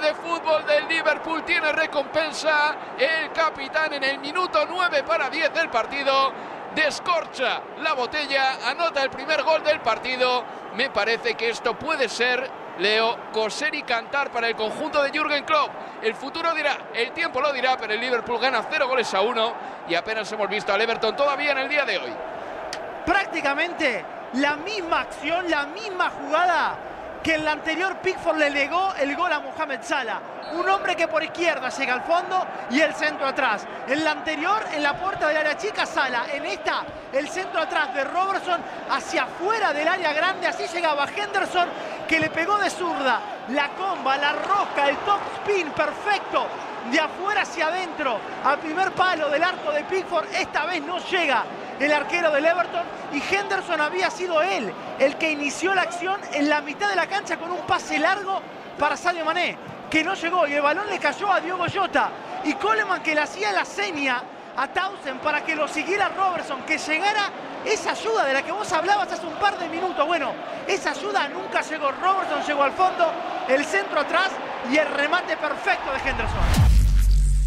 De fútbol del Liverpool tiene recompensa. El capitán en el minuto 9 para 10 del partido descorcha la botella, anota el primer gol del partido. Me parece que esto puede ser, Leo, coser y cantar para el conjunto de Jürgen Klopp. El futuro dirá, el tiempo lo dirá, pero el Liverpool gana 0 goles a 1 y apenas hemos visto al Everton todavía en el día de hoy. Prácticamente la misma acción, la misma jugada que en la anterior Pickford le legó el gol a Mohamed Salah. Un hombre que por izquierda llega al fondo y el centro atrás. En la anterior, en la puerta del área chica, Salah. En esta, el centro atrás de Robertson hacia afuera del área grande. Así llegaba Henderson que le pegó de zurda. La comba, la rosca, el top spin perfecto. De afuera hacia adentro, al primer palo del arco de Pickford. Esta vez no llega el arquero del Everton y Henderson había sido él el que inició la acción en la mitad de la cancha con un pase largo para Sadio Mané, que no llegó y el balón le cayó a Diogo Jota y Coleman que le hacía la seña a Townsend para que lo siguiera Robertson, que llegara esa ayuda de la que vos hablabas hace un par de minutos. Bueno, esa ayuda nunca llegó. Robertson llegó al fondo, el centro atrás y el remate perfecto de Henderson.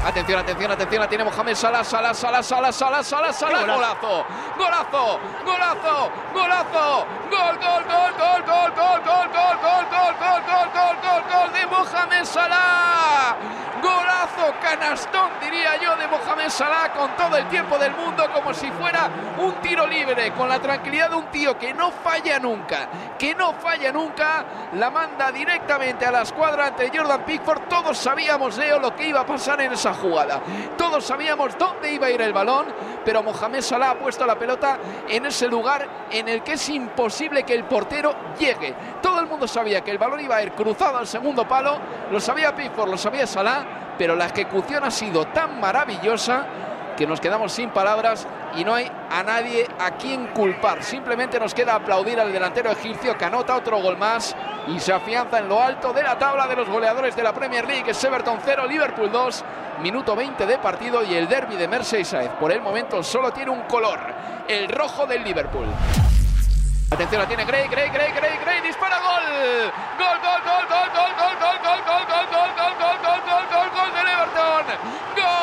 Atención, atención, atención, la tiene Mohamed Salah, Salah, Salah, Salah, Salah, Salah, Salah, golazo, golazo, golazo, golazo, gol, gol, gol, gol, gol, gol, gol, gol, gol, gol, gol, gol, gol, gol, gol de Mohamed Salah, golazo, canastón diría yo de Mohamed Salah con todo el tiempo del mundo como si fuera un tiro libre, con la tranquilidad de un tío que no falla nunca, que no falla nunca, la manda directamente a la escuadra ante Jordan Pickford, todos sabíamos, Leo, lo que iba a pasar en jugada. Todos sabíamos dónde iba a ir el balón, pero Mohamed Salah ha puesto la pelota en ese lugar en el que es imposible que el portero llegue. Todo el mundo sabía que el balón iba a ir cruzado al segundo palo, lo sabía Pickford, lo sabía Salah, pero la ejecución ha sido tan maravillosa que nos quedamos sin palabras y no hay a nadie a quien culpar. Simplemente nos queda aplaudir al delantero egipcio que anota otro gol más y se afianza en lo alto de la tabla de los goleadores de la Premier League. Es Everton 0, Liverpool 2, minuto 20 de partido y el derby de Merseyside por el momento solo tiene un color, el rojo del Liverpool. Atención, la tiene Gray, Gray, Gray, Gray, Gray, dispara gol. Gol, gol, gol, gol, gol, gol, gol, gol, gol, gol, gol, gol, gol, gol, gol, gol, gol del Everton. Gol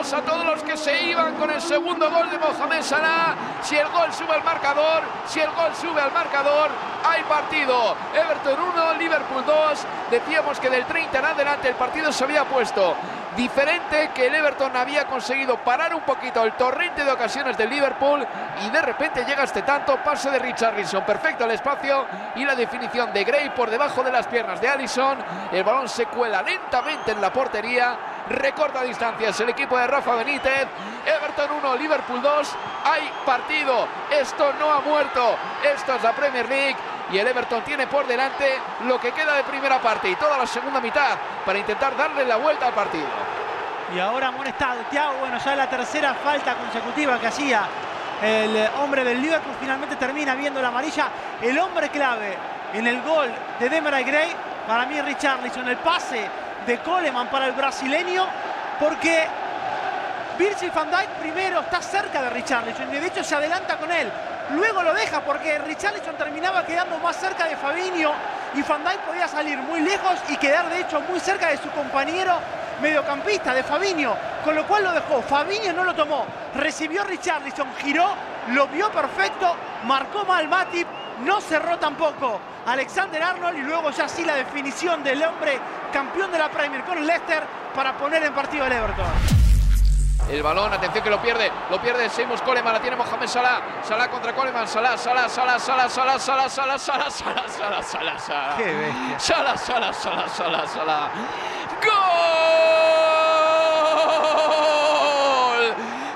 a todos los que se iban con el segundo gol de Mohamed Salah. Si el gol sube al marcador, si el gol sube al marcador, hay partido. Everton 1, Liverpool 2. Decíamos que del 30 en adelante el partido se había puesto diferente que el Everton había conseguido parar un poquito el torrente de ocasiones del Liverpool y de repente llega este tanto, pase de Richarlison, perfecto el espacio y la definición de Gray por debajo de las piernas de Allison, el balón se cuela lentamente en la portería, recorta distancias el equipo de Rafa Benítez, Everton 1, Liverpool 2, hay partido, esto no ha muerto, esto es la Premier League. Y el Everton tiene por delante lo que queda de primera parte y toda la segunda mitad para intentar darle la vuelta al partido. Y ahora amonestado Thiago, bueno, ya la tercera falta consecutiva que hacía el hombre del Liverpool. Finalmente termina viendo la amarilla. El hombre clave en el gol de Demarai Gray, para mí Richarlison, el pase de Coleman para el brasileño, porque Virgil van Dijk primero está cerca de Richarlison y de hecho se adelanta con él. Luego lo deja porque Richarlison terminaba quedando más cerca de Fabinho y Van Dijk podía salir muy lejos y quedar de hecho muy cerca de su compañero mediocampista, de Fabinho, con lo cual lo dejó. Fabinho no lo tomó, recibió Richarlison, giró, lo vio perfecto, marcó mal Matip, no cerró tampoco Alexander Arnold y luego ya sí la definición del hombre campeón de la Premier con Leicester para poner en partido al Everton. El balón, atención que lo pierde, lo pierde Seamus Coleman, la tiene Mohamed Salah. Salah contra Coleman, Salah, Salah, Salah, Salah, Salah, Salah, Salah, Salah, Salah, Salah, Salah, Salah. Qué bestia. Salah, Salah, Salah, Salah, Salah. ¡Gol!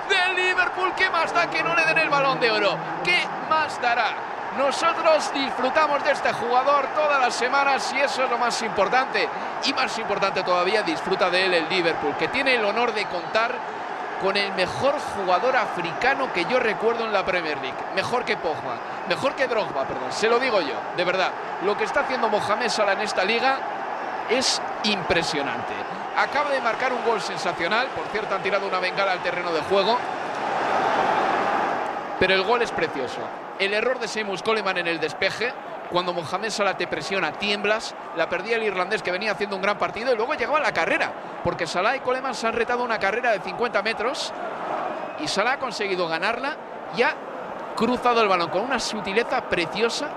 Del Liverpool. ¿Qué más da que no le den el balón de oro? ¿Qué más dará? Nosotros disfrutamos de este jugador todas las semanas y eso es lo más importante. Y más importante todavía, disfruta de él el Liverpool, que tiene el honor de contar con el mejor jugador africano que yo recuerdo en la Premier League. Mejor que Pogba, mejor que Drogba, perdón. Se lo digo yo, de verdad. Lo que está haciendo Mohamed Salah en esta liga es impresionante. Acaba de marcar un gol sensacional. Por cierto, han tirado una bengala al terreno de juego. Pero el gol es precioso. El error de Seamus Coleman en el despeje, cuando Mohamed Salah te presiona, tiemblas. La perdía el irlandés que venía haciendo un gran partido y luego llegaba la carrera. Porque Salah y Coleman se han retado una carrera de 50 metros y Salah ha conseguido ganarla y ha cruzado el balón con una sutileza preciosa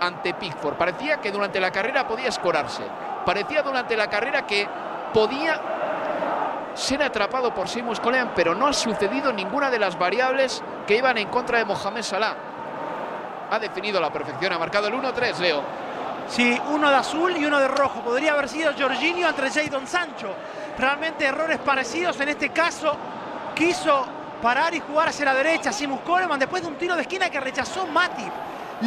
ante Pickford. Parecía que durante la carrera podía escorarse. Parecía durante la carrera que podía ser atrapado por Seamus Coleman, pero no ha sucedido ninguna de las variables que iban en contra de Mohamed Salah. Ha definido la perfección, ha marcado el 1-3, Leo. Sí, uno de azul y uno de rojo. Podría haber sido Jorginho entre Jadon Sancho. Realmente errores parecidos. En este caso, quiso parar y jugar hacia la derecha. Simus Coleman después de un tiro de esquina que rechazó Matip.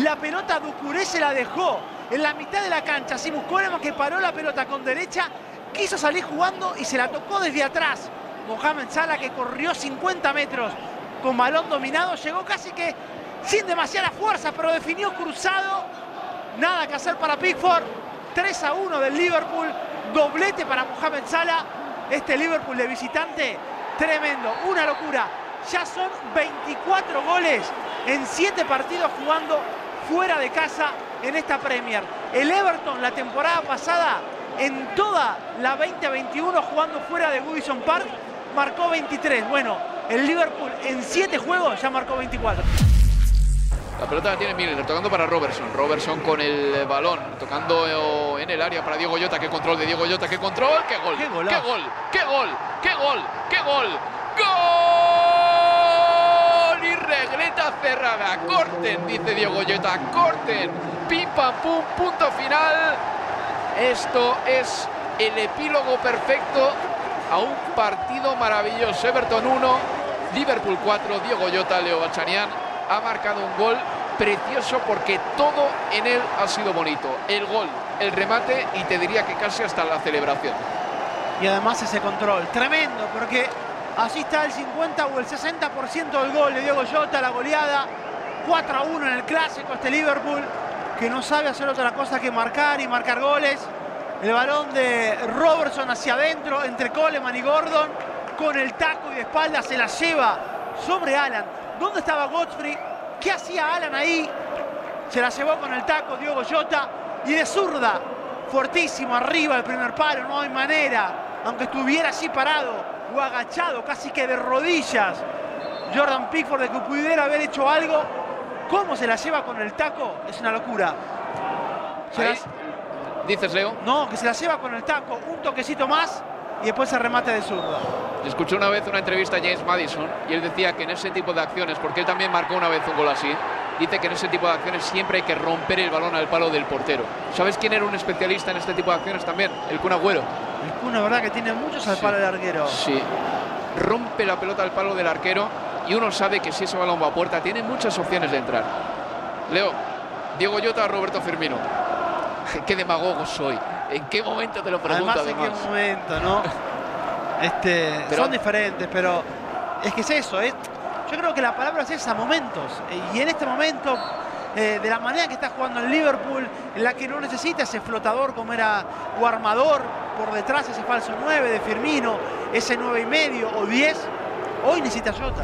La pelota Ducuré se la dejó en la mitad de la cancha. Simus Coleman que paró la pelota con derecha. Quiso salir jugando y se la tocó desde atrás. Mohamed Salah que corrió 50 metros con balón dominado. Llegó casi que sin demasiada fuerza, pero definió cruzado. Nada que hacer para Pickford. 3 a 1 del Liverpool. Doblete para Mohamed Salah. Este Liverpool de visitante, tremendo. Una locura. Ya son 24 goles en 7 partidos jugando fuera de casa en esta Premier. El Everton la temporada pasada, en toda la 2021 jugando fuera de Goodison Park, marcó 23. Bueno, el Liverpool en 7 juegos ya marcó 24. La pelota la tiene Milner, tocando para Robertson. Robertson con el balón, tocando en el área para Diego Llota. Qué control de Diego Llota, qué control, qué gol. Qué qué golazo. gol, qué gol, qué gol, qué gol. ¡Gol! Y regleta cerrada. Corten, dice Diego Llota. Corten. Pim pam pum, punto final. Esto es el epílogo perfecto a un partido maravilloso. Everton 1, Liverpool 4, Diego Llota, Leo Bachanian ha marcado un gol precioso porque todo en él ha sido bonito. El gol, el remate y te diría que casi hasta la celebración. Y además ese control, tremendo, porque así está el 50 o el 60% del gol de Diego Jota, la goleada, 4 a 1 en el clásico, este Liverpool, que no sabe hacer otra cosa que marcar y marcar goles. El balón de Robertson hacia adentro, entre Coleman y Gordon, con el taco y de espalda se la lleva sobre Alan. ¿Dónde estaba Godfrey? ¿Qué hacía Alan ahí? Se la llevó con el taco Diego Jota y de zurda, fortísimo arriba el primer palo, no hay manera, aunque estuviera así parado o agachado, casi que de rodillas, Jordan Pickford de que pudiera haber hecho algo, cómo se la lleva con el taco, es una locura. Se Ahí, la- dices, Leo. no, que se la lleva con el taco, un toquecito más y después se remate de zurda. Escuché una vez una entrevista a James Madison y él decía que en ese tipo de acciones, porque él también marcó una vez un gol así, dice que en ese tipo de acciones siempre hay que romper el balón al palo del portero. ¿Sabes quién era un especialista en este tipo de acciones también? El Kun Agüero. El Kun, verdad que tiene muchos al Sí. palo del arquero. Sí. Rompe la pelota al palo del arquero y uno sabe que si ese balón va a puerta tiene muchas opciones de entrar. Leo, Diego Llota, Roberto Firmino. Qué demagogo soy. ¿En qué momento te lo pregunto Además, en además? qué momento, ¿no? Este, Pero- son diferentes, pero es que es eso. es- yo creo que la palabra es esa, momentos. Y en este momento, eh, de la manera que está jugando el Liverpool, en la que no necesita ese flotador como era o armador por detrás, ese falso 9 de Firmino, ese 9 y medio o 10, hoy necesita Jota.